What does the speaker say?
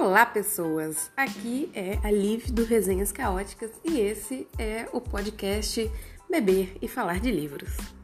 Olá, pessoas! Aqui é a Liv do Resenhas Caóticas e esse é o podcast Beber e Falar de Livros.